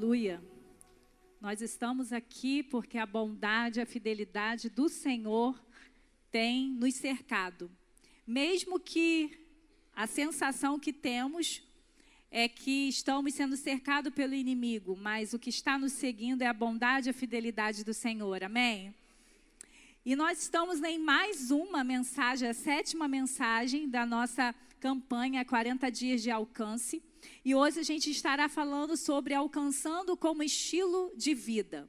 Aleluia. Nós estamos aqui porque a bondade, a fidelidade do Senhor tem nos cercado. Mesmo que a sensação que temos é que estamos sendo cercados pelo inimigo, mas o que está nos seguindo é a bondade a fidelidade do Senhor. Amém? E nós estamos em mais uma mensagem, a sétima mensagem da nossa campanha 40 Dias de Alcance. E hoje a gente estará falando sobre alcançando como estilo de vida.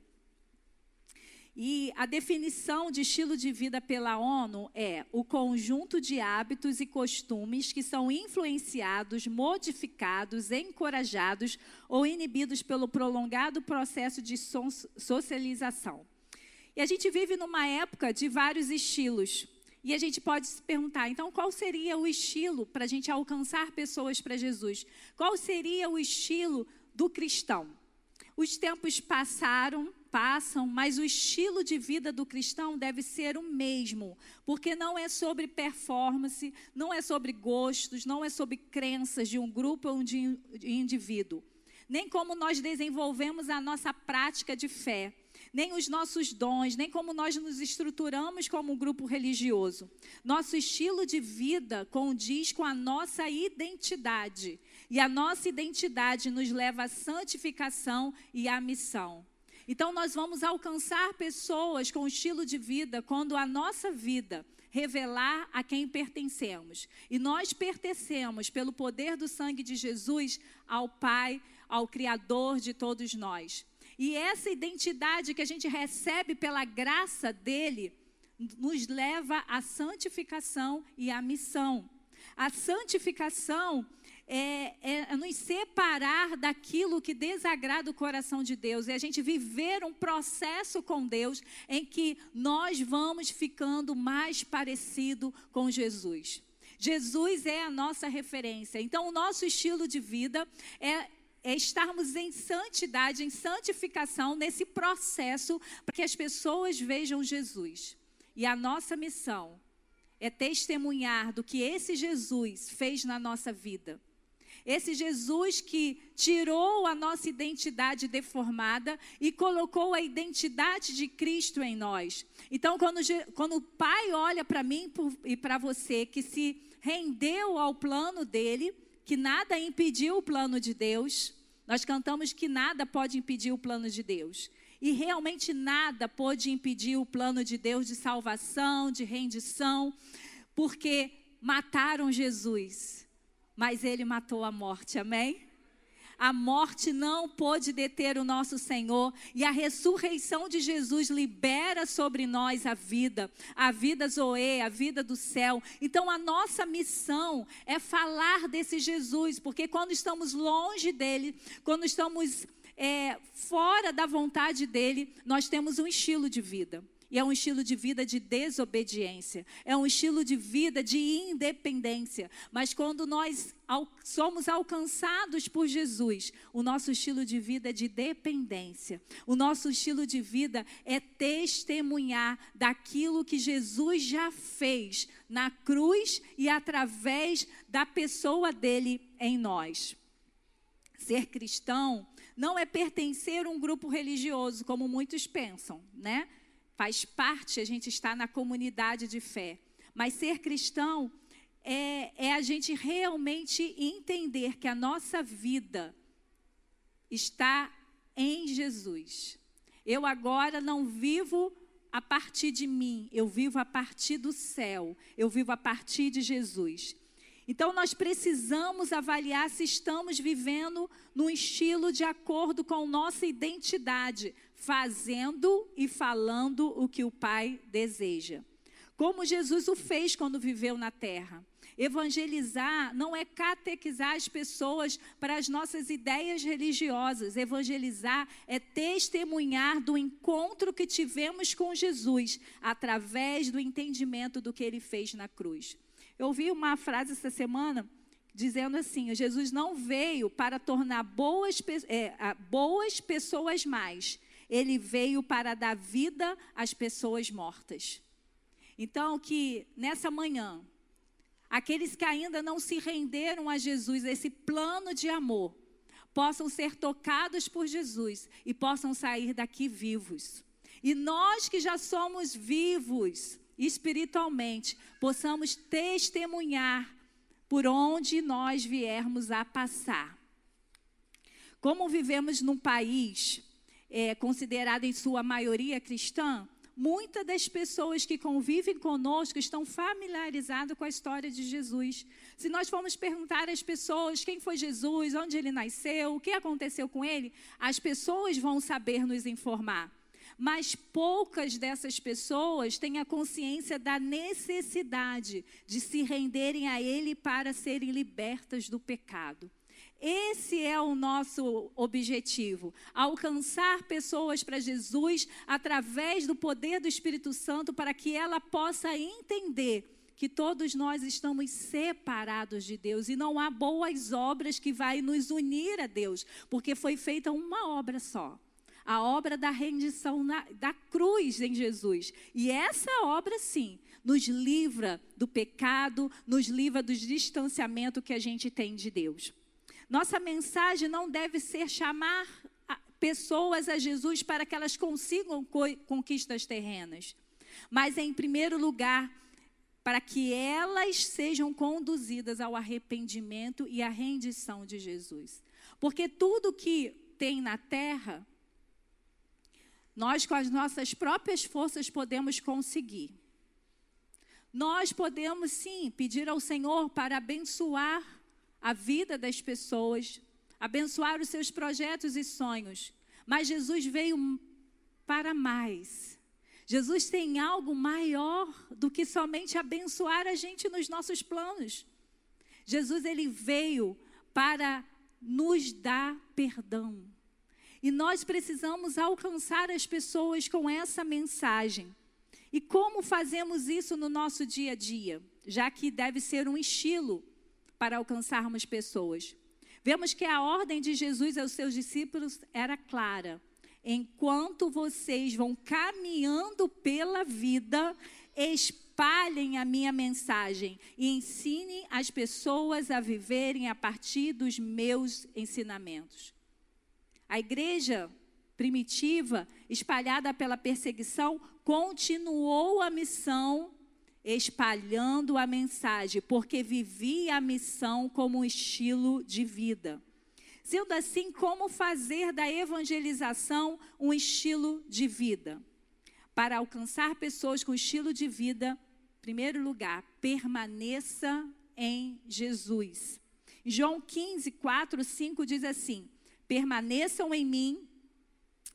E a definição de estilo de vida pela ONU é o conjunto de hábitos e costumes que são influenciados, modificados, encorajados ou inibidos pelo prolongado processo de socialização. E a gente vive numa época de vários estilos. E a gente pode se perguntar, então, qual seria o estilo para a gente alcançar pessoas para Jesus? Qual seria o estilo do cristão? Os tempos passaram, passam, mas o estilo de vida do cristão deve ser o mesmo, porque não é sobre performance, não é sobre gostos, não é sobre crenças de um grupo ou de indivíduo, nem como nós desenvolvemos a nossa prática de fé nem os nossos dons, nem como nós nos estruturamos como um grupo religioso. Nosso estilo de vida condiz com a nossa identidade. E a nossa identidade nos leva à santificação e à missão. Então, nós vamos alcançar pessoas com estilo de vida quando a nossa vida revelar a quem pertencemos. E nós pertencemos, pelo poder do sangue de Jesus, ao Pai, ao Criador de todos nós. E essa identidade que a gente recebe pela graça dele nos leva à santificação e à missão. A santificação é, é, nos separar daquilo que desagrada o coração de Deus, é a gente viver um processo com Deus em que nós vamos ficando mais parecido com Jesus. Jesus é a nossa referência. Então, o nosso estilo de vida é é estarmos em santidade, em santificação, nesse processo, para que as pessoas vejam Jesus. E a nossa missão é testemunhar do que esse Jesus fez na nossa vida. Esse Jesus que tirou a nossa identidade deformada e colocou a identidade de Cristo em nós. Então, quando, quando o Pai olha para mim e para você, que se rendeu ao plano dele, que nada impediu o plano de Deus. Nós cantamos que nada pode impedir o plano de Deus. E realmente nada pode impedir o plano de Deus de salvação, de rendição, porque mataram Jesus, mas ele matou a morte, amém? A morte não pôde deter o nosso Senhor e a ressurreição de Jesus libera sobre nós a vida, a vida Zoe, a vida do céu. Então a nossa missão é falar desse Jesus, porque quando estamos longe dele, quando estamos é, fora da vontade dele, nós temos um estilo de vida. E é um estilo de vida de desobediência, é um estilo de vida de independência. Mas quando nós somos alcançados por Jesus, o nosso estilo de vida é de dependência. O nosso estilo de vida é testemunhar daquilo que Jesus já fez na cruz e através da pessoa dele em nós. Ser cristão não é pertencer a um grupo religioso, como muitos pensam, né? Faz parte, a gente está na comunidade de fé. Mas ser cristão é, é a gente realmente entender que a nossa vida está em Jesus. Eu agora não vivo a partir de mim, eu vivo a partir do céu, eu vivo a partir de Jesus. Então nós precisamos avaliar se estamos vivendo num estilo de acordo com nossa identidade, fazendo e falando o que o Pai deseja. Como Jesus o fez quando viveu na terra. Evangelizar não é catequizar as pessoas para as nossas ideias religiosas. Evangelizar é testemunhar do encontro que tivemos com Jesus através do entendimento do que ele fez na cruz. Eu ouvi uma frase essa semana dizendo assim: Jesus não veio para tornar boas, é, boas pessoas mais, ele veio para dar vida às pessoas mortas. Então, que nessa manhã, aqueles que ainda não se renderam a Jesus, esse plano de amor, possam ser tocados por Jesus e possam sair daqui vivos. E nós que já somos vivos espiritualmente, possamos testemunhar por onde nós viermos a passar. Como vivemos num país é, considerado em sua maioria cristã, muitas das pessoas que convivem conosco estão familiarizadas com a história de Jesus. Se nós formos perguntar às pessoas quem foi Jesus, onde ele nasceu, o que aconteceu com ele, as pessoas vão saber nos informar. Mas poucas dessas pessoas têm a consciência da necessidade de se renderem a Ele para serem libertas do pecado. Esse é o nosso objetivo: alcançar pessoas para Jesus através do poder do Espírito Santo, para que ela possa entender que todos nós estamos separados de Deus e não há boas obras que vai nos unir a Deus, porque foi feita uma obra só. A obra da rendição na, da cruz em Jesus. E essa obra, sim, nos livra do pecado, nos livra do distanciamento que a gente tem de Deus. Nossa mensagem não deve ser chamar pessoas a Jesus para que elas consigam conquistas terrenas, mas em primeiro lugar, para que elas sejam conduzidas ao arrependimento e à rendição de Jesus. Porque tudo que tem na terra, nós com as nossas próprias forças podemos conseguir. Nós podemos sim pedir ao Senhor para abençoar a vida das pessoas, abençoar os seus projetos e sonhos. Mas Jesus veio para mais. Jesus tem algo maior do que somente abençoar a gente nos nossos planos. Jesus ele veio para nos dar perdão. E nós precisamos alcançar as pessoas com essa mensagem. E como fazemos isso no nosso dia a dia? Já que deve ser um estilo para alcançarmos pessoas. Vemos que a ordem de Jesus aos seus discípulos era clara. Enquanto vocês vão caminhando pela vida, espalhem a minha mensagem e ensinem as pessoas a viverem a partir dos meus ensinamentos. A igreja primitiva, espalhada pela perseguição, continuou a missão espalhando a mensagem, porque vivia a missão como um estilo de vida. Sendo assim, como fazer da evangelização um estilo de vida? Para alcançar pessoas com estilo de vida, em primeiro lugar, permaneça em Jesus. João 15, 4, 5 diz assim: Permaneçam em mim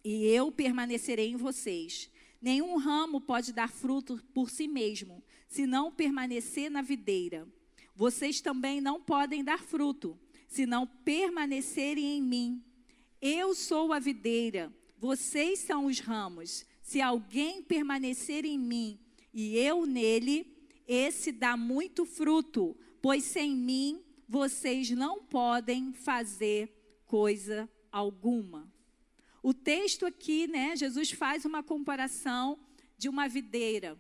e eu permanecerei em vocês. Nenhum ramo pode dar fruto por si mesmo, se não permanecer na videira. Vocês também não podem dar fruto, se não permanecerem em mim. Eu sou a videira, vocês são os ramos. Se alguém permanecer em mim e eu nele, esse dá muito fruto, pois sem mim vocês não podem fazer coisa alguma. O texto aqui, né, Jesus faz uma comparação de uma videira.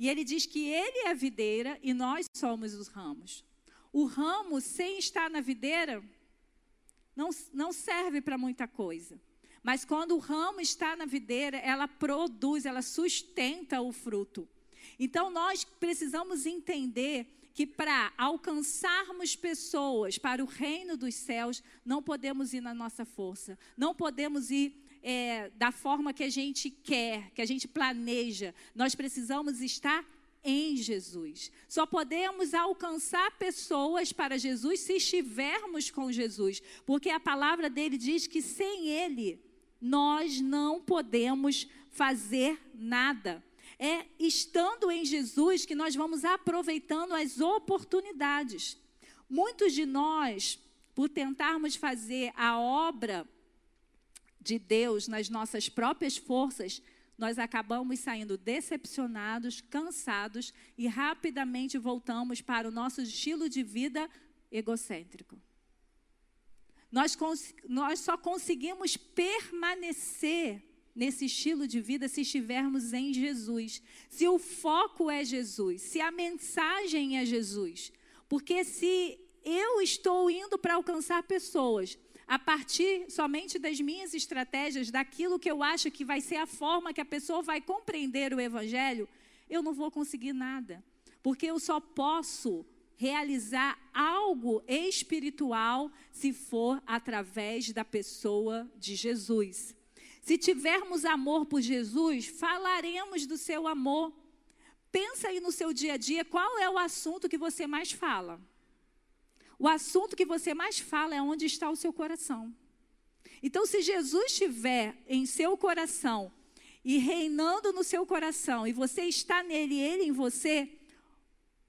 E ele diz que ele é a videira e nós somos os ramos. O ramo, sem estar na videira, não, não serve para muita coisa. Mas quando o ramo está na videira, ela produz, ela sustenta o fruto. Então nós precisamos entender que para alcançarmos pessoas para o reino dos céus, não podemos ir na nossa força, não podemos ir é, da forma que a gente quer, que a gente planeja. Nós precisamos estar em Jesus. Só podemos alcançar pessoas para Jesus se estivermos com Jesus, porque a palavra dele diz que sem ele nós não podemos fazer nada. É estando em Jesus que nós vamos aproveitando as oportunidades. Muitos de nós, por tentarmos fazer a obra de Deus nas nossas próprias forças, nós acabamos saindo decepcionados, cansados e rapidamente voltamos para o nosso estilo de vida egocêntrico. Nós, nós só conseguimos permanecer nesse estilo de vida se estivermos em Jesus. Se o foco é Jesus, se a mensagem é Jesus. Porque se eu estou indo para alcançar pessoas, a partir somente das minhas estratégias, daquilo que eu acho que vai ser a forma que a pessoa vai compreender o Evangelho, eu não vou conseguir nada. Porque eu só posso realizar algo espiritual se for através da pessoa de Jesus. Se tivermos amor por Jesus, falaremos do seu amor. Pensa aí no seu dia a dia, qual é o assunto que você mais fala? O assunto que você mais fala é onde está o seu coração. Então, se Jesus estiver em seu coração e reinando no seu coração, e você está nele e ele em você,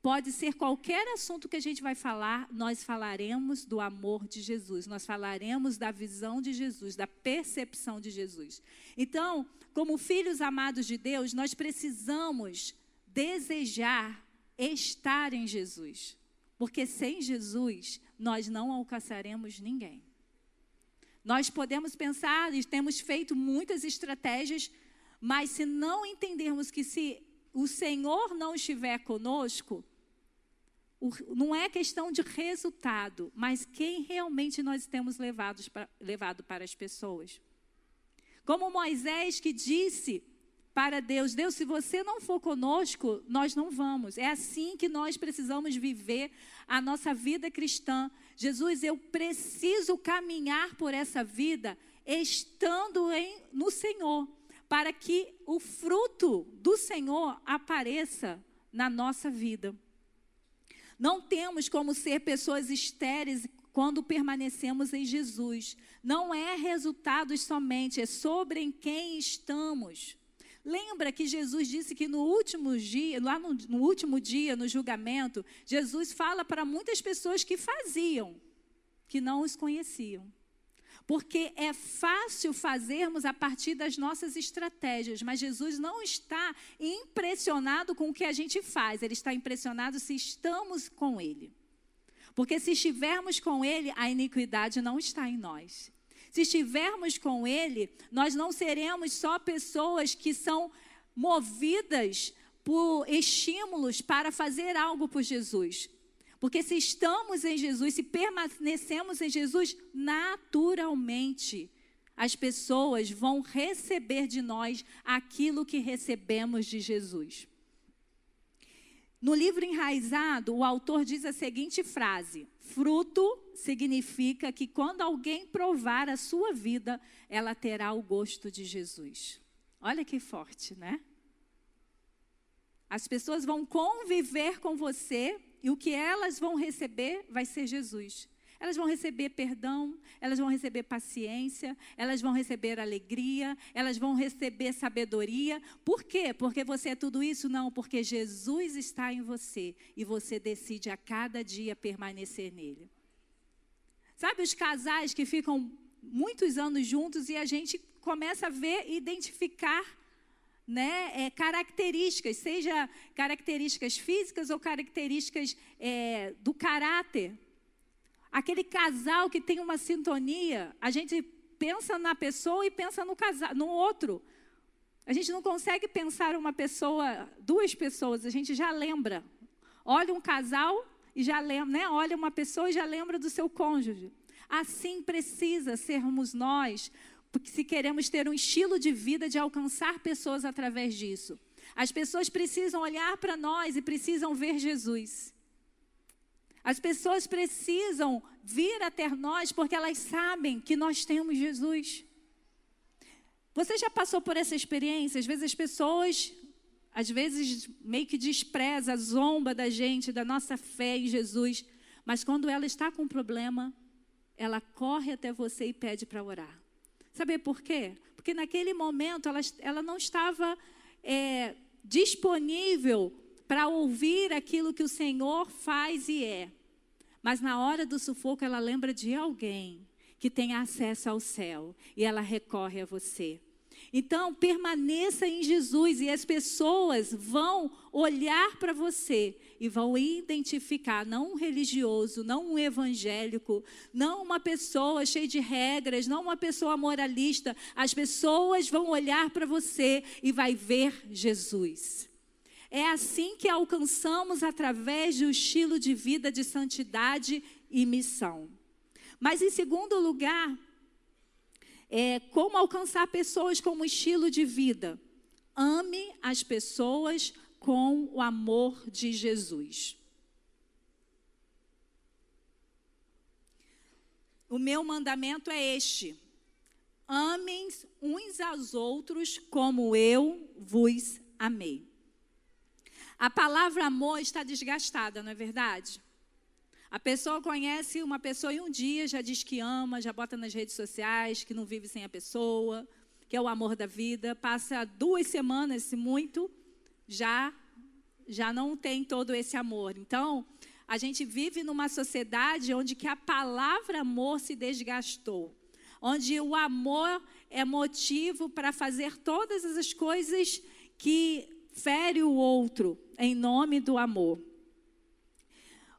pode ser qualquer assunto que a gente vai falar, nós falaremos do amor de Jesus, nós falaremos da visão de Jesus, da percepção de Jesus. Então, como filhos amados de Deus, nós precisamos desejar estar em Jesus. Porque sem Jesus, nós não alcançaremos ninguém. Nós podemos pensar e temos feito muitas estratégias, mas se não entendermos que se o Senhor não estiver conosco, não é questão de resultado, mas quem realmente nós temos levado para, levado para as pessoas. Como Moisés que disse para Deus: Deus, se você não for conosco, nós não vamos. É assim que nós precisamos viver a nossa vida cristã. Jesus, eu preciso caminhar por essa vida estando em, no Senhor, para que o fruto do Senhor apareça na nossa vida. Não temos como ser pessoas estéreis quando permanecemos em Jesus. Não é resultados somente, é sobre em quem estamos. Lembra que Jesus disse que no último dia, lá no, no último dia, no julgamento, Jesus fala para muitas pessoas que faziam, que não os conheciam. Porque é fácil fazermos a partir das nossas estratégias, mas Jesus não está impressionado com o que a gente faz, ele está impressionado se estamos com ele. Porque se estivermos com ele, a iniquidade não está em nós. Se estivermos com Ele, nós não seremos só pessoas que são movidas por estímulos para fazer algo por Jesus. Porque se estamos em Jesus, se permanecemos em Jesus, naturalmente as pessoas vão receber de nós aquilo que recebemos de Jesus. No livro Enraizado, o autor diz a seguinte frase: Fruto significa que quando alguém provar a sua vida, ela terá o gosto de Jesus. Olha que forte, né? As pessoas vão conviver com você e o que elas vão receber vai ser Jesus. Elas vão receber perdão, elas vão receber paciência, elas vão receber alegria, elas vão receber sabedoria. Por quê? Porque você é tudo isso? Não, porque Jesus está em você e você decide a cada dia permanecer nele. Sabe os casais que ficam muitos anos juntos e a gente começa a ver e identificar né, é, características, seja características físicas ou características é, do caráter. Aquele casal que tem uma sintonia, a gente pensa na pessoa e pensa no, casal, no outro. A gente não consegue pensar uma pessoa, duas pessoas, a gente já lembra. Olha um casal e já lembra, né? Olha uma pessoa e já lembra do seu cônjuge. Assim precisa sermos nós, porque se queremos ter um estilo de vida de alcançar pessoas através disso. As pessoas precisam olhar para nós e precisam ver Jesus. As pessoas precisam vir até nós porque elas sabem que nós temos Jesus. Você já passou por essa experiência? Às vezes as pessoas, às vezes meio que despreza, zomba da gente, da nossa fé em Jesus, mas quando ela está com um problema, ela corre até você e pede para orar. Sabe por quê? Porque naquele momento ela, ela não estava é, disponível para ouvir aquilo que o Senhor faz e é. Mas na hora do sufoco, ela lembra de alguém que tem acesso ao céu e ela recorre a você. Então, permaneça em Jesus e as pessoas vão olhar para você e vão identificar não um religioso, não um evangélico, não uma pessoa cheia de regras, não uma pessoa moralista. As pessoas vão olhar para você e vai ver Jesus. É assim que alcançamos através do estilo de vida de santidade e missão. Mas, em segundo lugar, é, como alcançar pessoas com um estilo de vida? Ame as pessoas com o amor de Jesus. O meu mandamento é este: amem uns aos outros como eu vos amei. A palavra amor está desgastada, não é verdade? A pessoa conhece uma pessoa em um dia, já diz que ama, já bota nas redes sociais, que não vive sem a pessoa, que é o amor da vida. Passa duas semanas, se muito, já já não tem todo esse amor. Então, a gente vive numa sociedade onde que a palavra amor se desgastou onde o amor é motivo para fazer todas as coisas que fere o outro em nome do amor.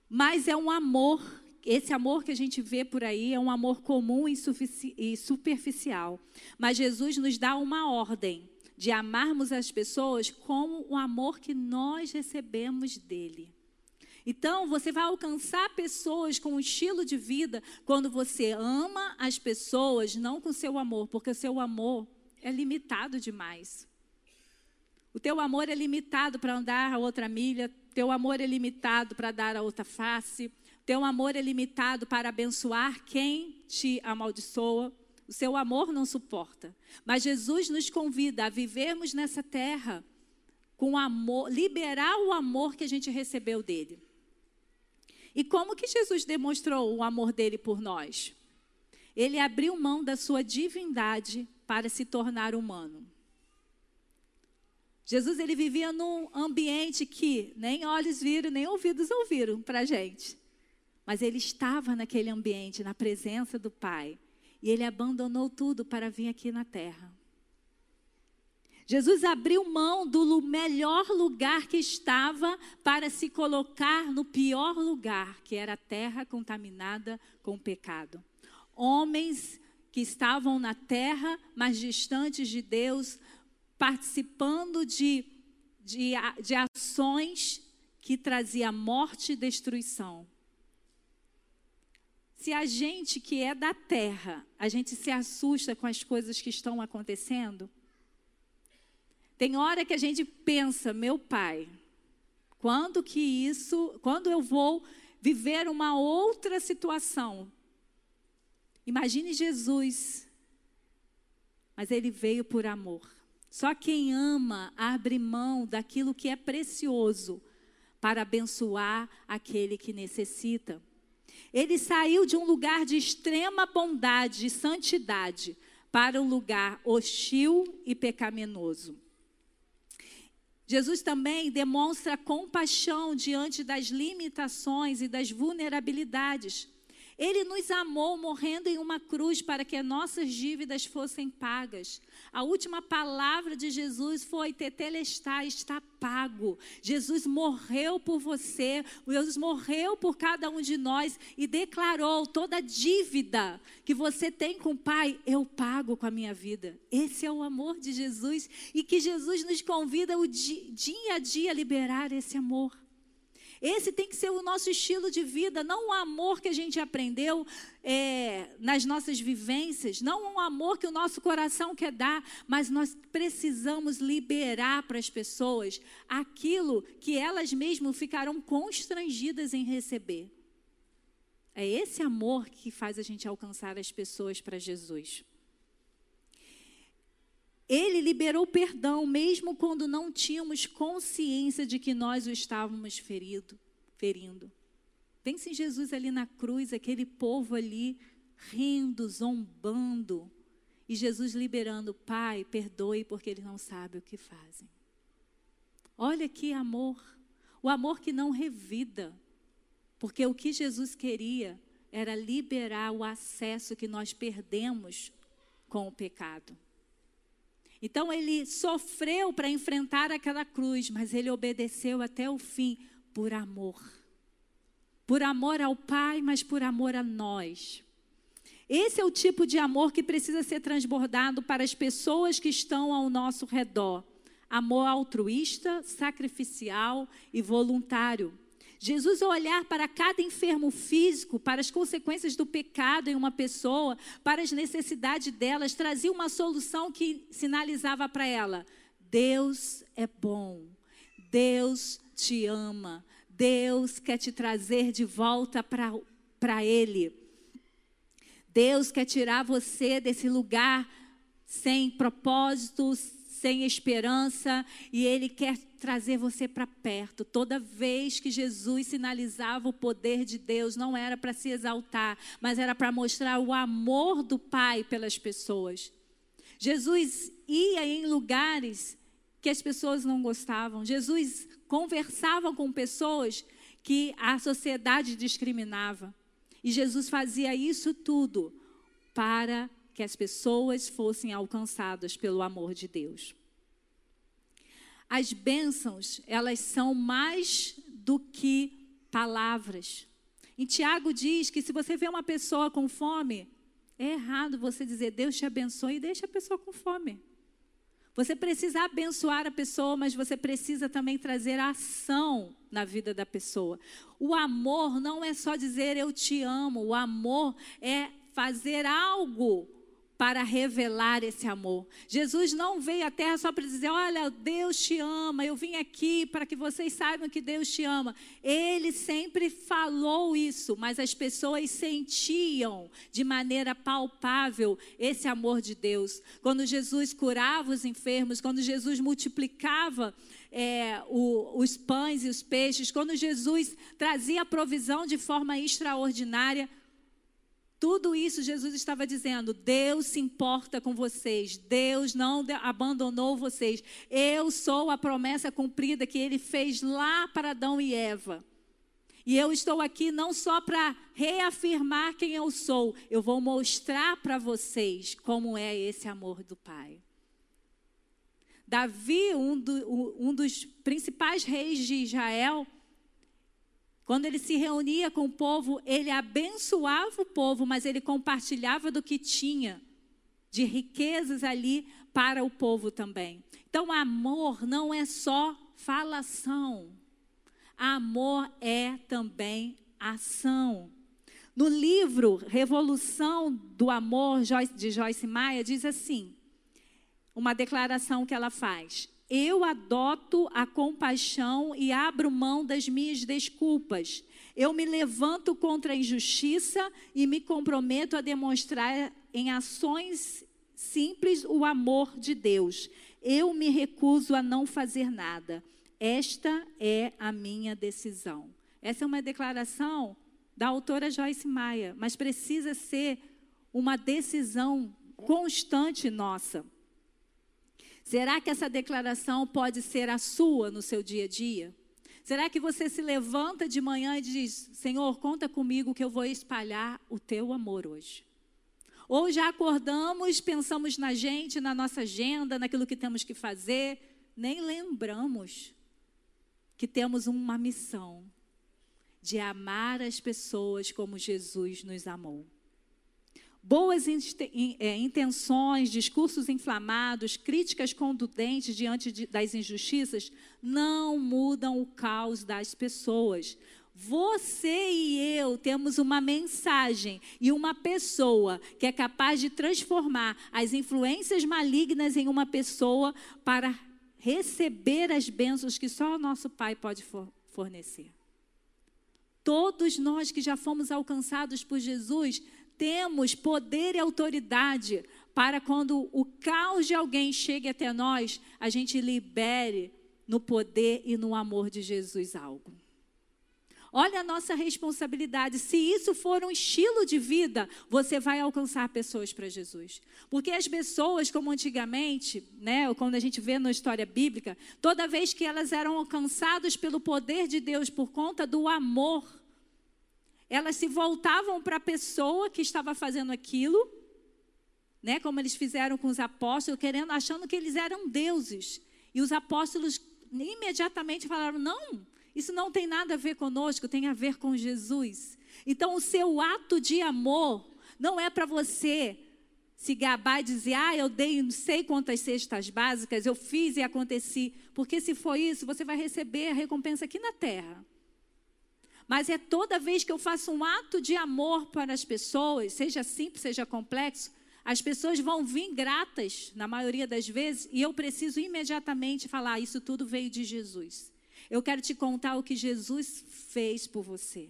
Mas é um amor, esse amor que a gente vê por aí é um amor comum e superficial. Mas Jesus nos dá uma ordem de amarmos as pessoas com o amor que nós recebemos dele. Então, você vai alcançar pessoas com um estilo de vida quando você ama as pessoas, não com seu amor, porque o seu amor é limitado demais. O teu amor é limitado para andar a outra milha, teu amor é limitado para dar a outra face, teu amor é limitado para abençoar quem te amaldiçoa. O seu amor não suporta. Mas Jesus nos convida a vivermos nessa terra com amor, liberar o amor que a gente recebeu dele. E como que Jesus demonstrou o amor dele por nós? Ele abriu mão da sua divindade para se tornar humano. Jesus ele vivia num ambiente que nem olhos viram, nem ouvidos ouviram para a gente. Mas ele estava naquele ambiente, na presença do Pai. E ele abandonou tudo para vir aqui na terra. Jesus abriu mão do melhor lugar que estava para se colocar no pior lugar, que era a terra contaminada com pecado. Homens que estavam na terra, mas distantes de Deus, participando de, de, de ações que traziam morte e destruição. Se a gente que é da terra, a gente se assusta com as coisas que estão acontecendo, tem hora que a gente pensa, meu pai, quando que isso, quando eu vou viver uma outra situação? Imagine Jesus, mas ele veio por amor. Só quem ama abre mão daquilo que é precioso para abençoar aquele que necessita. Ele saiu de um lugar de extrema bondade e santidade para um lugar hostil e pecaminoso. Jesus também demonstra compaixão diante das limitações e das vulnerabilidades. Ele nos amou morrendo em uma cruz para que nossas dívidas fossem pagas. A última palavra de Jesus foi: Tetelestai, está pago. Jesus morreu por você, Jesus morreu por cada um de nós e declarou toda dívida que você tem com o Pai, eu pago com a minha vida. Esse é o amor de Jesus e que Jesus nos convida o dia a dia a liberar esse amor. Esse tem que ser o nosso estilo de vida, não o amor que a gente aprendeu é, nas nossas vivências, não o amor que o nosso coração quer dar, mas nós precisamos liberar para as pessoas aquilo que elas mesmas ficarão constrangidas em receber. É esse amor que faz a gente alcançar as pessoas para Jesus. Ele liberou perdão, mesmo quando não tínhamos consciência de que nós o estávamos ferido, ferindo. Pense em Jesus ali na cruz, aquele povo ali rindo, zombando. E Jesus liberando, Pai, perdoe porque eles não sabem o que fazem. Olha que amor, o amor que não revida. Porque o que Jesus queria era liberar o acesso que nós perdemos com o pecado. Então ele sofreu para enfrentar aquela cruz, mas ele obedeceu até o fim por amor. Por amor ao Pai, mas por amor a nós. Esse é o tipo de amor que precisa ser transbordado para as pessoas que estão ao nosso redor. Amor altruísta, sacrificial e voluntário. Jesus, ao olhar para cada enfermo físico, para as consequências do pecado em uma pessoa, para as necessidades delas, trazia uma solução que sinalizava para ela: Deus é bom, Deus te ama, Deus quer te trazer de volta para Ele. Deus quer tirar você desse lugar sem propósitos, sem esperança, e Ele quer trazer você para perto. Toda vez que Jesus sinalizava o poder de Deus, não era para se exaltar, mas era para mostrar o amor do Pai pelas pessoas. Jesus ia em lugares que as pessoas não gostavam. Jesus conversava com pessoas que a sociedade discriminava. E Jesus fazia isso tudo para que as pessoas fossem alcançadas pelo amor de Deus. As bênçãos, elas são mais do que palavras. Em Tiago diz que se você vê uma pessoa com fome, é errado você dizer Deus te abençoe e deixa a pessoa com fome. Você precisa abençoar a pessoa, mas você precisa também trazer ação na vida da pessoa. O amor não é só dizer eu te amo, o amor é fazer algo para revelar esse amor. Jesus não veio à terra só para dizer: Olha, Deus te ama, eu vim aqui para que vocês saibam que Deus te ama. Ele sempre falou isso, mas as pessoas sentiam de maneira palpável esse amor de Deus. Quando Jesus curava os enfermos, quando Jesus multiplicava. É, o, os pães e os peixes, quando Jesus trazia provisão de forma extraordinária, tudo isso Jesus estava dizendo: Deus se importa com vocês, Deus não abandonou vocês. Eu sou a promessa cumprida que ele fez lá para Adão e Eva. E eu estou aqui não só para reafirmar quem eu sou, eu vou mostrar para vocês como é esse amor do Pai. Davi, um, do, um dos principais reis de Israel, quando ele se reunia com o povo, ele abençoava o povo, mas ele compartilhava do que tinha de riquezas ali para o povo também. Então, amor não é só falação. Amor é também ação. No livro Revolução do Amor de Joyce Maia diz assim: uma declaração que ela faz: eu adoto a compaixão e abro mão das minhas desculpas. Eu me levanto contra a injustiça e me comprometo a demonstrar em ações simples o amor de Deus. Eu me recuso a não fazer nada. Esta é a minha decisão. Essa é uma declaração da autora Joyce Maia, mas precisa ser uma decisão constante nossa. Será que essa declaração pode ser a sua no seu dia a dia? Será que você se levanta de manhã e diz: Senhor, conta comigo que eu vou espalhar o teu amor hoje? Ou já acordamos, pensamos na gente, na nossa agenda, naquilo que temos que fazer, nem lembramos que temos uma missão de amar as pessoas como Jesus nos amou. Boas é, intenções, discursos inflamados, críticas contundentes diante das injustiças não mudam o caos das pessoas. Você e eu temos uma mensagem e uma pessoa que é capaz de transformar as influências malignas em uma pessoa para receber as bênçãos que só o nosso Pai pode fornecer. Todos nós que já fomos alcançados por Jesus temos poder e autoridade para quando o caos de alguém chegue até nós, a gente libere no poder e no amor de Jesus algo. Olha a nossa responsabilidade. Se isso for um estilo de vida, você vai alcançar pessoas para Jesus. Porque as pessoas, como antigamente, né, quando a gente vê na história bíblica, toda vez que elas eram alcançadas pelo poder de Deus por conta do amor, elas se voltavam para a pessoa que estava fazendo aquilo, né, como eles fizeram com os apóstolos, querendo, achando que eles eram deuses. E os apóstolos imediatamente falaram: não, isso não tem nada a ver conosco, tem a ver com Jesus. Então, o seu ato de amor não é para você se gabar e dizer, ah, eu dei não sei quantas cestas básicas, eu fiz e aconteci. Porque se for isso, você vai receber a recompensa aqui na terra. Mas é toda vez que eu faço um ato de amor para as pessoas, seja simples, seja complexo, as pessoas vão vir gratas, na maioria das vezes, e eu preciso imediatamente falar: isso tudo veio de Jesus. Eu quero te contar o que Jesus fez por você.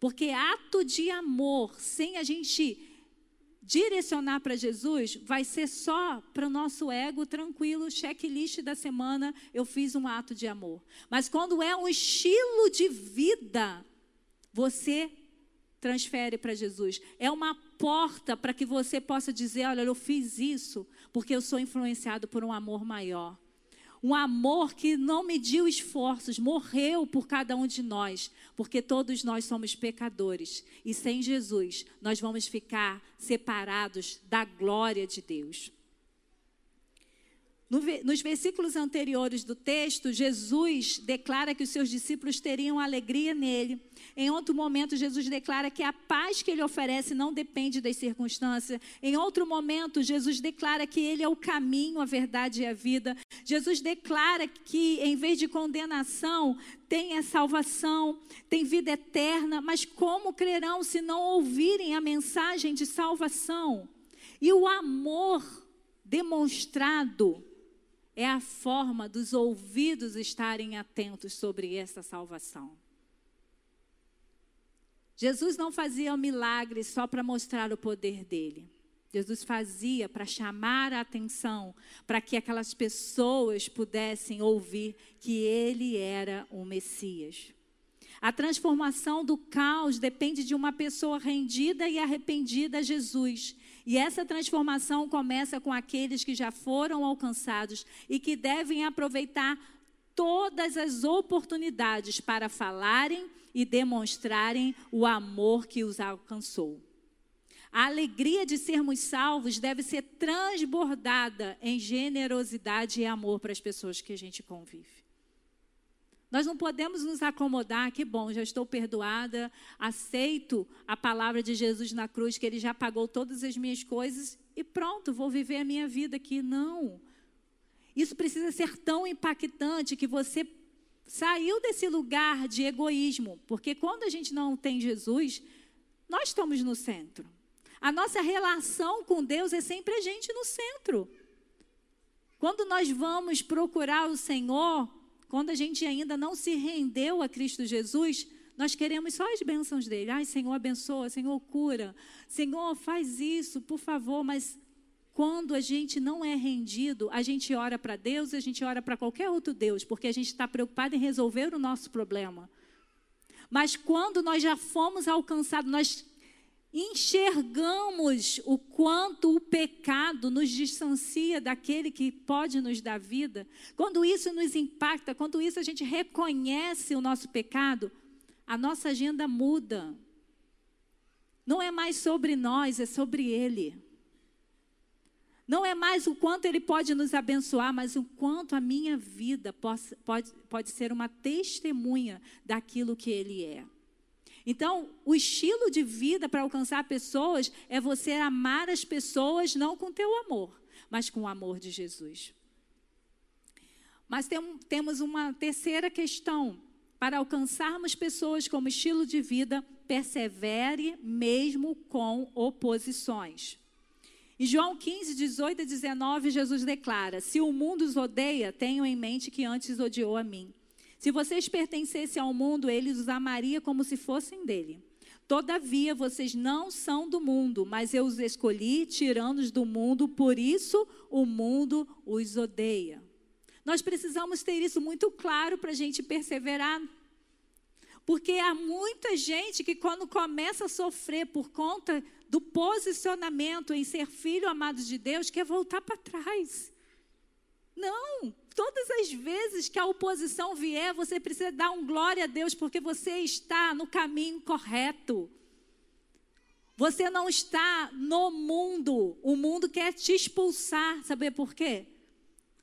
Porque ato de amor, sem a gente direcionar para Jesus, vai ser só para o nosso ego tranquilo, checklist da semana, eu fiz um ato de amor. Mas quando é um estilo de vida, você transfere para Jesus. É uma porta para que você possa dizer: olha, eu fiz isso porque eu sou influenciado por um amor maior um amor que não mediu esforços, morreu por cada um de nós, porque todos nós somos pecadores e sem Jesus nós vamos ficar separados da glória de Deus. No, nos versículos anteriores do texto, Jesus declara que os seus discípulos teriam alegria nele. Em outro momento, Jesus declara que a paz que ele oferece não depende das circunstâncias. Em outro momento, Jesus declara que ele é o caminho, a verdade e a vida. Jesus declara que, em vez de condenação, tem a salvação, tem vida eterna. Mas como crerão se não ouvirem a mensagem de salvação? E o amor demonstrado é a forma dos ouvidos estarem atentos sobre essa salvação. Jesus não fazia milagres só para mostrar o poder dele. Jesus fazia para chamar a atenção, para que aquelas pessoas pudessem ouvir que ele era o Messias. A transformação do caos depende de uma pessoa rendida e arrependida a Jesus, e essa transformação começa com aqueles que já foram alcançados e que devem aproveitar todas as oportunidades para falarem e demonstrarem o amor que os alcançou. A alegria de sermos salvos deve ser transbordada em generosidade e amor para as pessoas que a gente convive. Nós não podemos nos acomodar, que bom, já estou perdoada, aceito a palavra de Jesus na cruz, que ele já pagou todas as minhas coisas e pronto, vou viver a minha vida aqui. Não. Isso precisa ser tão impactante que você saiu desse lugar de egoísmo, porque quando a gente não tem Jesus, nós estamos no centro. A nossa relação com Deus é sempre a gente no centro. Quando nós vamos procurar o Senhor, quando a gente ainda não se rendeu a Cristo Jesus, nós queremos só as bênçãos dele. Ai, Senhor, abençoa, Senhor, cura. Senhor, faz isso, por favor. Mas quando a gente não é rendido, a gente ora para Deus, a gente ora para qualquer outro Deus, porque a gente está preocupado em resolver o nosso problema. Mas quando nós já fomos alcançados, nós enxergamos o quanto o pecado nos distancia daquele que pode nos dar vida, quando isso nos impacta, quando isso a gente reconhece o nosso pecado, a nossa agenda muda. Não é mais sobre nós, é sobre Ele. Não é mais o quanto Ele pode nos abençoar, mas o quanto a minha vida pode, pode, pode ser uma testemunha daquilo que Ele é. Então, o estilo de vida para alcançar pessoas é você amar as pessoas não com teu amor, mas com o amor de Jesus. Mas tem, temos uma terceira questão. Para alcançarmos pessoas como estilo de vida, persevere mesmo com oposições. Em João 15, 18 e 19, Jesus declara: Se o mundo os odeia, tenham em mente que antes odiou a mim. Se vocês pertencessem ao mundo, ele os amaria como se fossem dele. Todavia, vocês não são do mundo, mas eu os escolhi, tirando-os do mundo, por isso o mundo os odeia. Nós precisamos ter isso muito claro para a gente perseverar. Porque há muita gente que, quando começa a sofrer por conta do posicionamento em ser filho amado de Deus, quer voltar para trás. Não, todas as vezes que a oposição vier, você precisa dar um glória a Deus, porque você está no caminho correto. Você não está no mundo. O mundo quer te expulsar. Saber por quê?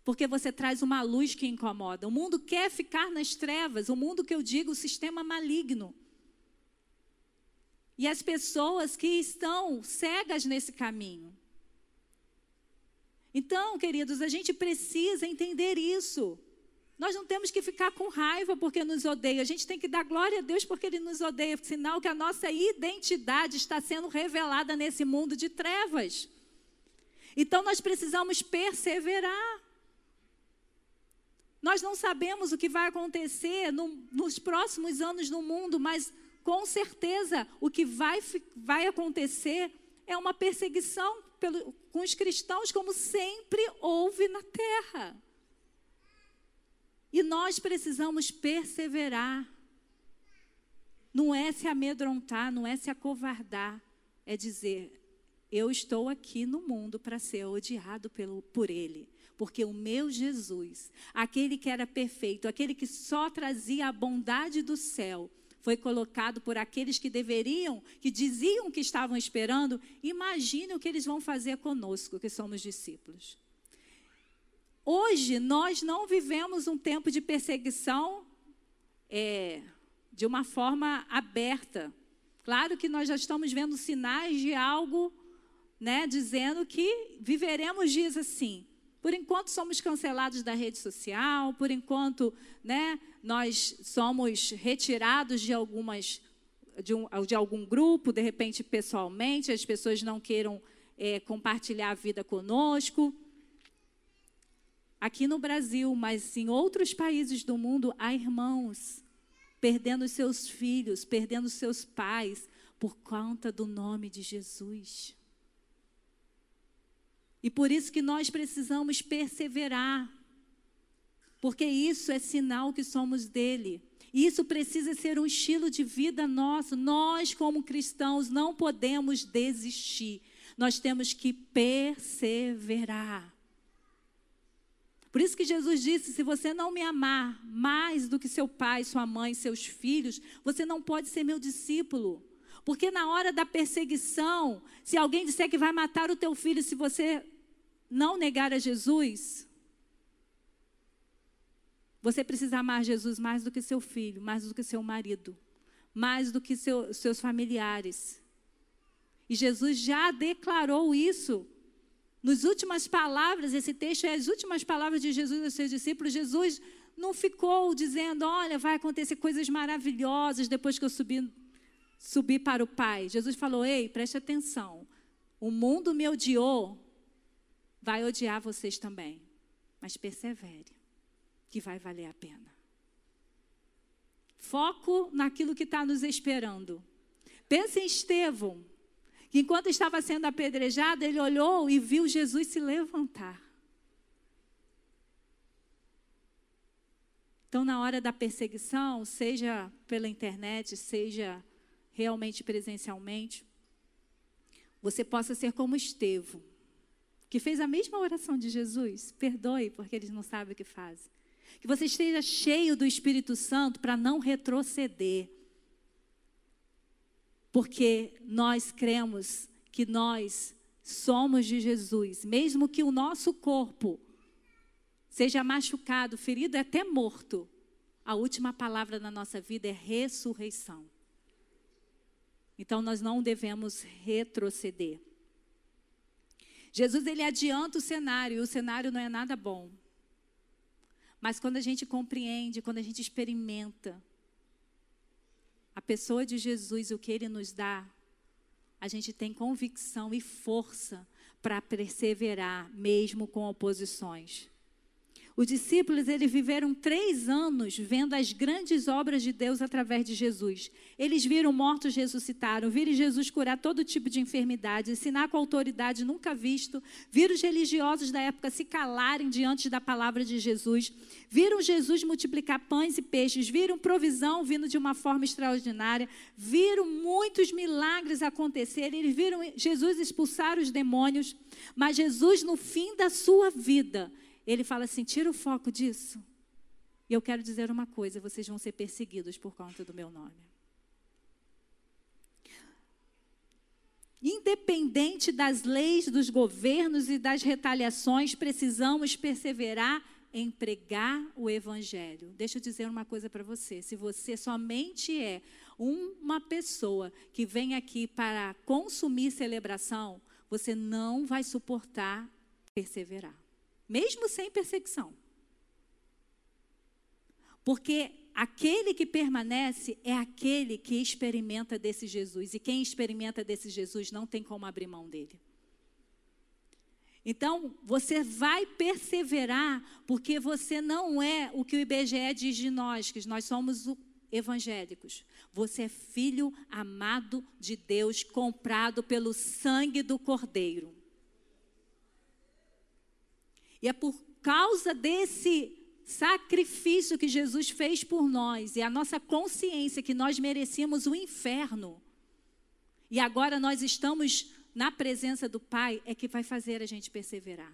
Porque você traz uma luz que incomoda. O mundo quer ficar nas trevas. O mundo que eu digo, o sistema maligno. E as pessoas que estão cegas nesse caminho. Então, queridos, a gente precisa entender isso. Nós não temos que ficar com raiva porque nos odeia. A gente tem que dar glória a Deus porque Ele nos odeia, sinal que a nossa identidade está sendo revelada nesse mundo de trevas. Então nós precisamos perseverar. Nós não sabemos o que vai acontecer no, nos próximos anos no mundo, mas com certeza o que vai, vai acontecer é uma perseguição pelo, com os cristãos, como sempre houve na terra. E nós precisamos perseverar. Não é se amedrontar, não é se acovardar, é dizer: eu estou aqui no mundo para ser odiado pelo, por Ele. Porque o meu Jesus, aquele que era perfeito, aquele que só trazia a bondade do céu, foi colocado por aqueles que deveriam, que diziam que estavam esperando. Imagine o que eles vão fazer conosco, que somos discípulos. Hoje, nós não vivemos um tempo de perseguição é, de uma forma aberta. Claro que nós já estamos vendo sinais de algo, né, dizendo que viveremos dias assim. Por enquanto somos cancelados da rede social, por enquanto, né, nós somos retirados de algumas de, um, de algum grupo, de repente pessoalmente, as pessoas não queiram é, compartilhar a vida conosco aqui no Brasil, mas em outros países do mundo, há irmãos perdendo seus filhos, perdendo seus pais por conta do nome de Jesus. E por isso que nós precisamos perseverar, porque isso é sinal que somos dele. Isso precisa ser um estilo de vida nosso. Nós, como cristãos, não podemos desistir. Nós temos que perseverar. Por isso que Jesus disse: se você não me amar mais do que seu pai, sua mãe, seus filhos, você não pode ser meu discípulo. Porque na hora da perseguição, se alguém disser que vai matar o teu filho se você não negar a Jesus, você precisa amar Jesus mais do que seu filho, mais do que seu marido, mais do que seu, seus familiares. E Jesus já declarou isso nas últimas palavras, esse texto é as últimas palavras de Jesus aos seus discípulos. Jesus não ficou dizendo: Olha, vai acontecer coisas maravilhosas depois que eu subir, subir para o Pai. Jesus falou: Ei, preste atenção. O mundo me odiou, vai odiar vocês também. Mas persevere, que vai valer a pena. Foco naquilo que está nos esperando. Pense em Estevão que enquanto estava sendo apedrejado, ele olhou e viu Jesus se levantar. Então, na hora da perseguição, seja pela internet, seja realmente presencialmente, você possa ser como Estevão, que fez a mesma oração de Jesus: perdoe, porque eles não sabem o que fazem. Que você esteja cheio do Espírito Santo para não retroceder porque nós cremos que nós somos de Jesus, mesmo que o nosso corpo seja machucado, ferido, até morto, a última palavra na nossa vida é ressurreição. Então nós não devemos retroceder. Jesus ele adianta o cenário, e o cenário não é nada bom. Mas quando a gente compreende, quando a gente experimenta, a pessoa de Jesus, o que ele nos dá, a gente tem convicção e força para perseverar, mesmo com oposições. Os discípulos, eles viveram três anos vendo as grandes obras de Deus através de Jesus. Eles viram mortos ressuscitaram, viram Jesus curar todo tipo de enfermidade, ensinar com autoridade nunca visto, viram os religiosos da época se calarem diante da palavra de Jesus, viram Jesus multiplicar pães e peixes, viram provisão vindo de uma forma extraordinária, viram muitos milagres acontecerem, eles viram Jesus expulsar os demônios, mas Jesus, no fim da sua vida, ele fala assim: tira o foco disso. E eu quero dizer uma coisa: vocês vão ser perseguidos por conta do meu nome. Independente das leis, dos governos e das retaliações, precisamos perseverar em pregar o Evangelho. Deixa eu dizer uma coisa para você: se você somente é uma pessoa que vem aqui para consumir celebração, você não vai suportar perseverar mesmo sem perseguição. Porque aquele que permanece é aquele que experimenta desse Jesus. E quem experimenta desse Jesus não tem como abrir mão dele. Então, você vai perseverar, porque você não é o que o IBGE diz de nós, que nós somos evangélicos. Você é filho amado de Deus, comprado pelo sangue do Cordeiro. E é por causa desse sacrifício que Jesus fez por nós e a nossa consciência que nós merecíamos o inferno. E agora nós estamos na presença do Pai é que vai fazer a gente perseverar.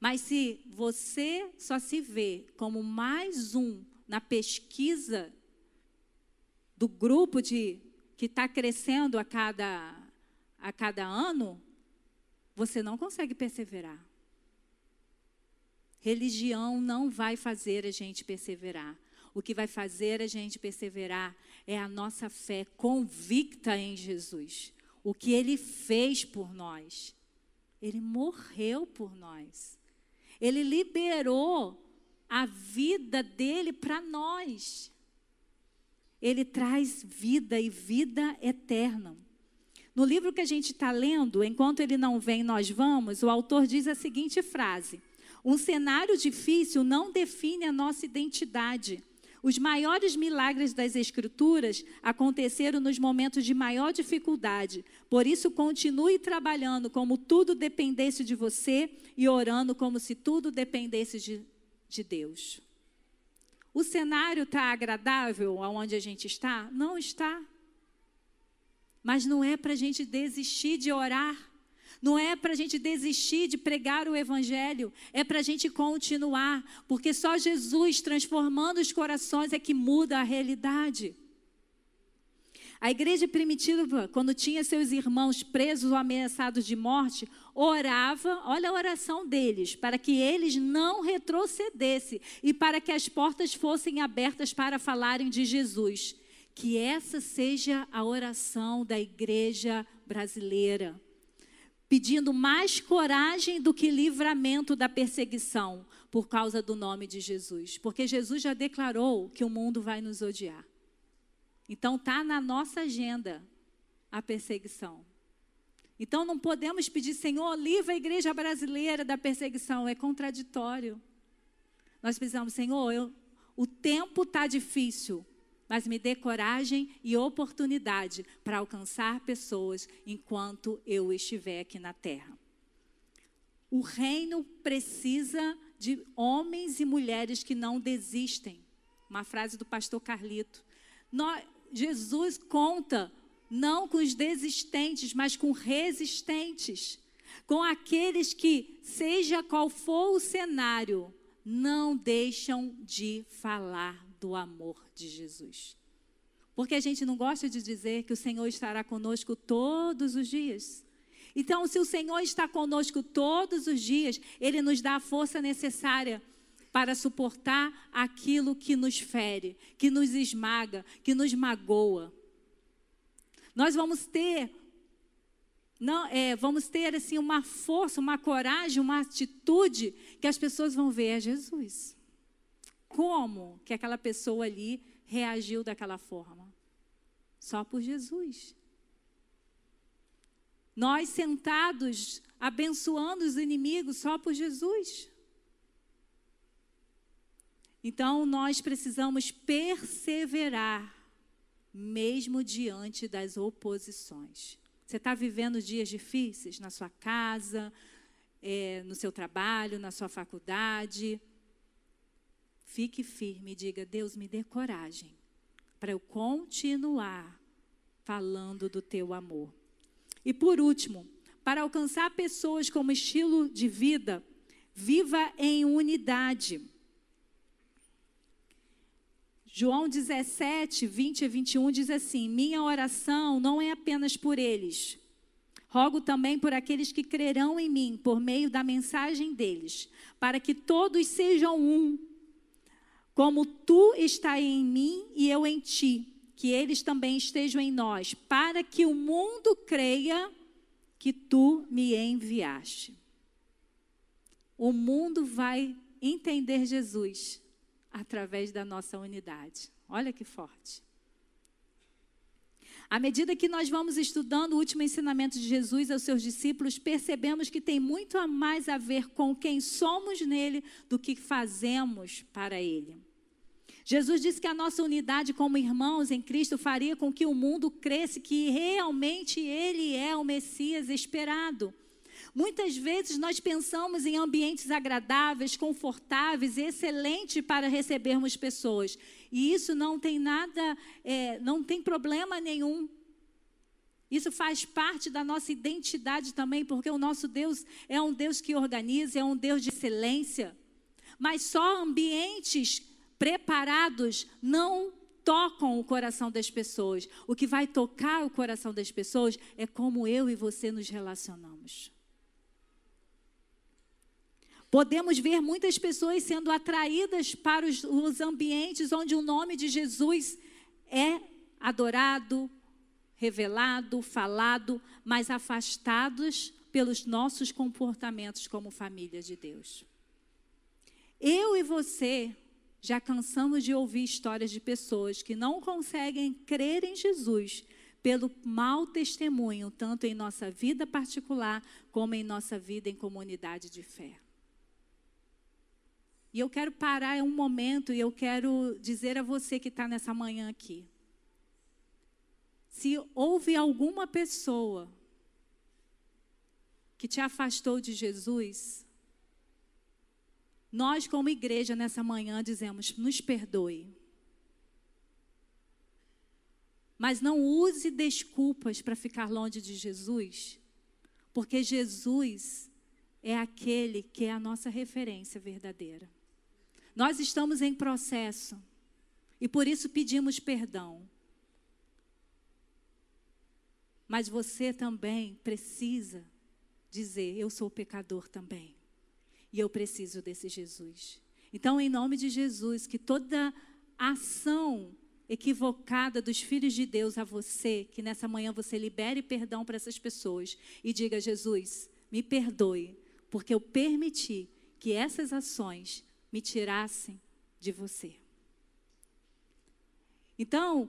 Mas se você só se vê como mais um na pesquisa do grupo de que está crescendo a cada, a cada ano, você não consegue perseverar. Religião não vai fazer a gente perseverar. O que vai fazer a gente perseverar é a nossa fé convicta em Jesus. O que ele fez por nós. Ele morreu por nós. Ele liberou a vida dele para nós. Ele traz vida e vida eterna. No livro que a gente está lendo, Enquanto Ele Não Vem, Nós Vamos, o autor diz a seguinte frase: Um cenário difícil não define a nossa identidade. Os maiores milagres das Escrituras aconteceram nos momentos de maior dificuldade. Por isso, continue trabalhando como tudo dependesse de você e orando como se tudo dependesse de, de Deus. O cenário está agradável aonde a gente está? Não está. Mas não é para a gente desistir de orar. Não é para a gente desistir de pregar o Evangelho, é para a gente continuar, porque só Jesus transformando os corações é que muda a realidade. A igreja primitiva, quando tinha seus irmãos presos ou ameaçados de morte, orava, olha a oração deles, para que eles não retrocedessem e para que as portas fossem abertas para falarem de Jesus. Que essa seja a oração da igreja brasileira, pedindo mais coragem do que livramento da perseguição por causa do nome de Jesus, porque Jesus já declarou que o mundo vai nos odiar. Então está na nossa agenda a perseguição. Então não podemos pedir, Senhor, livra a igreja brasileira da perseguição. É contraditório. Nós precisamos, Senhor, eu, o tempo está difícil, mas me dê coragem e oportunidade para alcançar pessoas enquanto eu estiver aqui na terra. O reino precisa de homens e mulheres que não desistem. Uma frase do pastor Carlito. Nós, Jesus conta não com os desistentes, mas com resistentes, com aqueles que, seja qual for o cenário, não deixam de falar do amor de Jesus. Porque a gente não gosta de dizer que o Senhor estará conosco todos os dias. Então, se o Senhor está conosco todos os dias, Ele nos dá a força necessária para suportar aquilo que nos fere, que nos esmaga, que nos magoa. Nós vamos ter não, é, vamos ter assim uma força, uma coragem, uma atitude que as pessoas vão ver é Jesus. Como que aquela pessoa ali reagiu daquela forma? Só por Jesus. Nós sentados abençoando os inimigos só por Jesus. Então, nós precisamos perseverar, mesmo diante das oposições. Você está vivendo dias difíceis na sua casa, é, no seu trabalho, na sua faculdade. Fique firme e diga: Deus, me dê coragem para eu continuar falando do teu amor. E por último, para alcançar pessoas como estilo de vida, viva em unidade. João 17, 20 a 21 diz assim: Minha oração não é apenas por eles. Rogo também por aqueles que crerão em mim por meio da mensagem deles, para que todos sejam um, como tu está em mim e eu em ti, que eles também estejam em nós, para que o mundo creia que tu me enviaste. O mundo vai entender Jesus através da nossa unidade. Olha que forte. À medida que nós vamos estudando o último ensinamento de Jesus aos seus discípulos, percebemos que tem muito a mais a ver com quem somos nele do que fazemos para ele. Jesus disse que a nossa unidade como irmãos em Cristo faria com que o mundo cresça que realmente ele é o Messias esperado. Muitas vezes nós pensamos em ambientes agradáveis, confortáveis e excelentes para recebermos pessoas. E isso não tem nada, é, não tem problema nenhum. Isso faz parte da nossa identidade também, porque o nosso Deus é um Deus que organiza, é um Deus de excelência. Mas só ambientes preparados não tocam o coração das pessoas. O que vai tocar o coração das pessoas é como eu e você nos relacionamos. Podemos ver muitas pessoas sendo atraídas para os, os ambientes onde o nome de Jesus é adorado, revelado, falado, mas afastados pelos nossos comportamentos como família de Deus. Eu e você já cansamos de ouvir histórias de pessoas que não conseguem crer em Jesus pelo mau testemunho, tanto em nossa vida particular como em nossa vida em comunidade de fé. E eu quero parar um momento e eu quero dizer a você que está nessa manhã aqui. Se houve alguma pessoa que te afastou de Jesus, nós, como igreja, nessa manhã, dizemos: nos perdoe. Mas não use desculpas para ficar longe de Jesus, porque Jesus é aquele que é a nossa referência verdadeira. Nós estamos em processo e por isso pedimos perdão. Mas você também precisa dizer: Eu sou pecador também. E eu preciso desse Jesus. Então, em nome de Jesus, que toda ação equivocada dos filhos de Deus a você, que nessa manhã você libere perdão para essas pessoas e diga: Jesus, me perdoe, porque eu permiti que essas ações me tirassem de você. Então,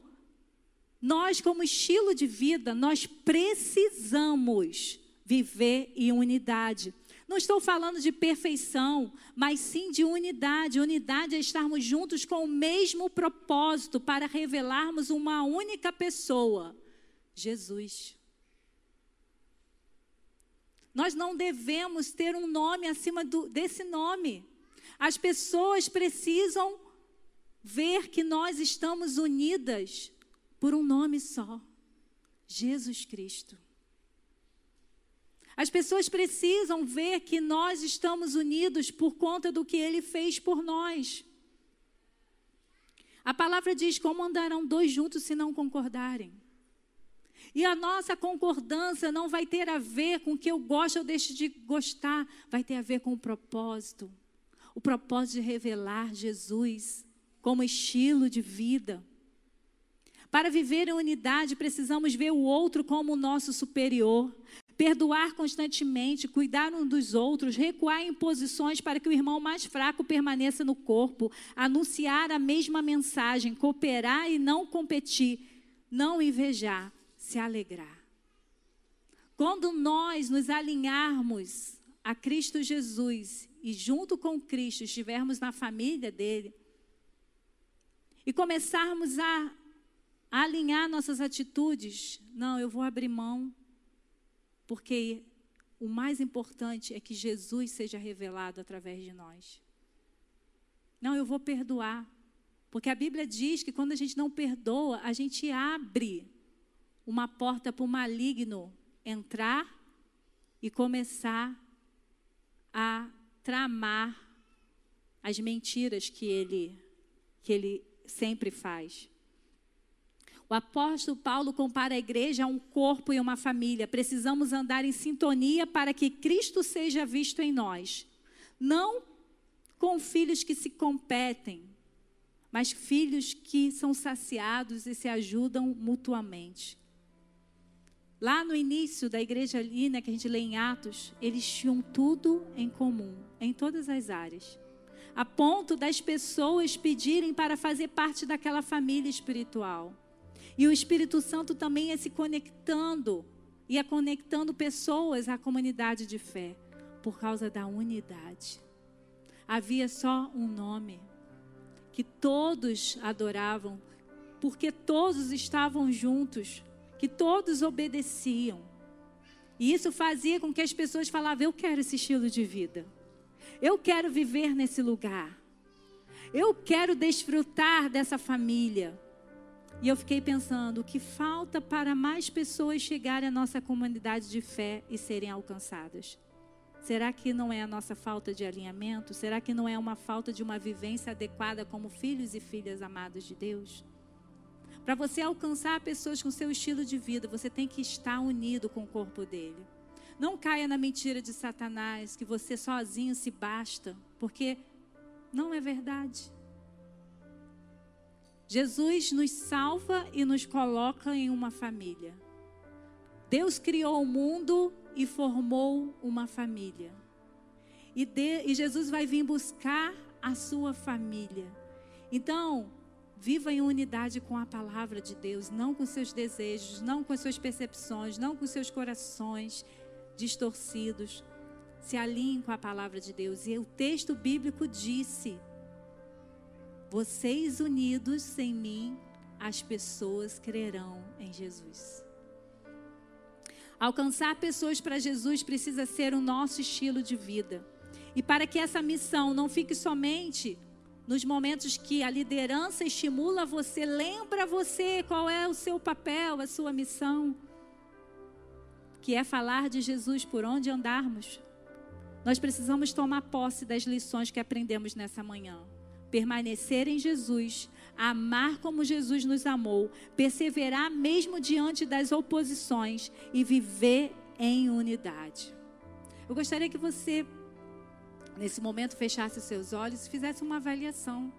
nós, como estilo de vida, nós precisamos viver em unidade. Não estou falando de perfeição, mas sim de unidade. Unidade é estarmos juntos com o mesmo propósito para revelarmos uma única pessoa: Jesus. Nós não devemos ter um nome acima do, desse nome. As pessoas precisam ver que nós estamos unidas por um nome só: Jesus Cristo. As pessoas precisam ver que nós estamos unidos por conta do que ele fez por nós. A palavra diz: como andarão dois juntos se não concordarem? E a nossa concordância não vai ter a ver com o que eu gosto ou deixo de gostar, vai ter a ver com o propósito o propósito de revelar Jesus como estilo de vida. Para viver em unidade, precisamos ver o outro como o nosso superior, perdoar constantemente, cuidar um dos outros, recuar em posições para que o irmão mais fraco permaneça no corpo, anunciar a mesma mensagem, cooperar e não competir, não invejar, se alegrar. Quando nós nos alinharmos a Cristo Jesus e junto com Cristo estivermos na família dele e começarmos a, a alinhar nossas atitudes, não, eu vou abrir mão, porque o mais importante é que Jesus seja revelado através de nós. Não, eu vou perdoar, porque a Bíblia diz que quando a gente não perdoa, a gente abre uma porta para o maligno entrar e começar a tramar as mentiras que ele, que ele sempre faz. O apóstolo Paulo compara a igreja a um corpo e uma família. Precisamos andar em sintonia para que Cristo seja visto em nós. Não com filhos que se competem, mas filhos que são saciados e se ajudam mutuamente. Lá no início da igreja ali, né, que a gente lê em Atos, eles tinham tudo em comum, em todas as áreas. a ponto das pessoas pedirem para fazer parte daquela família espiritual. E o Espírito Santo também é se conectando e conectando pessoas à comunidade de fé por causa da unidade. Havia só um nome que todos adoravam, porque todos estavam juntos, que todos obedeciam. E isso fazia com que as pessoas falavam: Eu quero esse estilo de vida. Eu quero viver nesse lugar. Eu quero desfrutar dessa família. E eu fiquei pensando: o que falta para mais pessoas chegarem à nossa comunidade de fé e serem alcançadas? Será que não é a nossa falta de alinhamento? Será que não é uma falta de uma vivência adequada como filhos e filhas amados de Deus? Para você alcançar pessoas com seu estilo de vida, você tem que estar unido com o corpo dele. Não caia na mentira de Satanás que você sozinho se basta, porque não é verdade. Jesus nos salva e nos coloca em uma família. Deus criou o mundo e formou uma família. E, de, e Jesus vai vir buscar a sua família. Então, viva em unidade com a palavra de Deus, não com seus desejos, não com as suas percepções, não com seus corações distorcidos. Se alinhem com a palavra de Deus. E o texto bíblico disse: Vocês unidos em mim, as pessoas crerão em Jesus. Alcançar pessoas para Jesus precisa ser o nosso estilo de vida. E para que essa missão não fique somente nos momentos que a liderança estimula você, lembra você qual é o seu papel, a sua missão que é falar de Jesus por onde andarmos, nós precisamos tomar posse das lições que aprendemos nessa manhã. Permanecer em Jesus, amar como Jesus nos amou, perseverar mesmo diante das oposições e viver em unidade. Eu gostaria que você, nesse momento, fechasse os seus olhos e fizesse uma avaliação.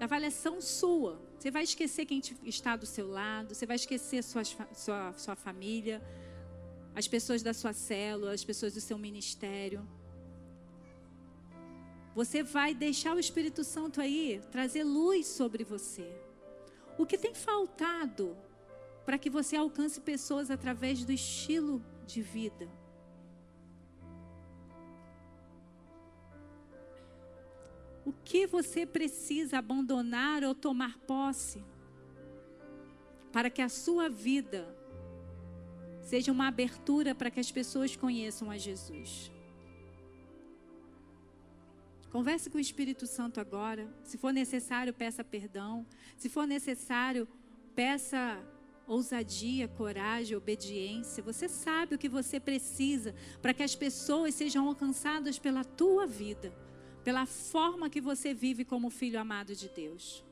Avaliação sua você vai esquecer quem está do seu lado, você vai esquecer sua, sua, sua família, as pessoas da sua célula, as pessoas do seu ministério. Você vai deixar o Espírito Santo aí trazer luz sobre você. O que tem faltado para que você alcance pessoas através do estilo de vida? O que você precisa abandonar ou tomar posse para que a sua vida seja uma abertura para que as pessoas conheçam a Jesus? Converse com o Espírito Santo agora. Se for necessário, peça perdão. Se for necessário, peça ousadia, coragem, obediência. Você sabe o que você precisa para que as pessoas sejam alcançadas pela tua vida pela forma que você vive como filho amado de Deus.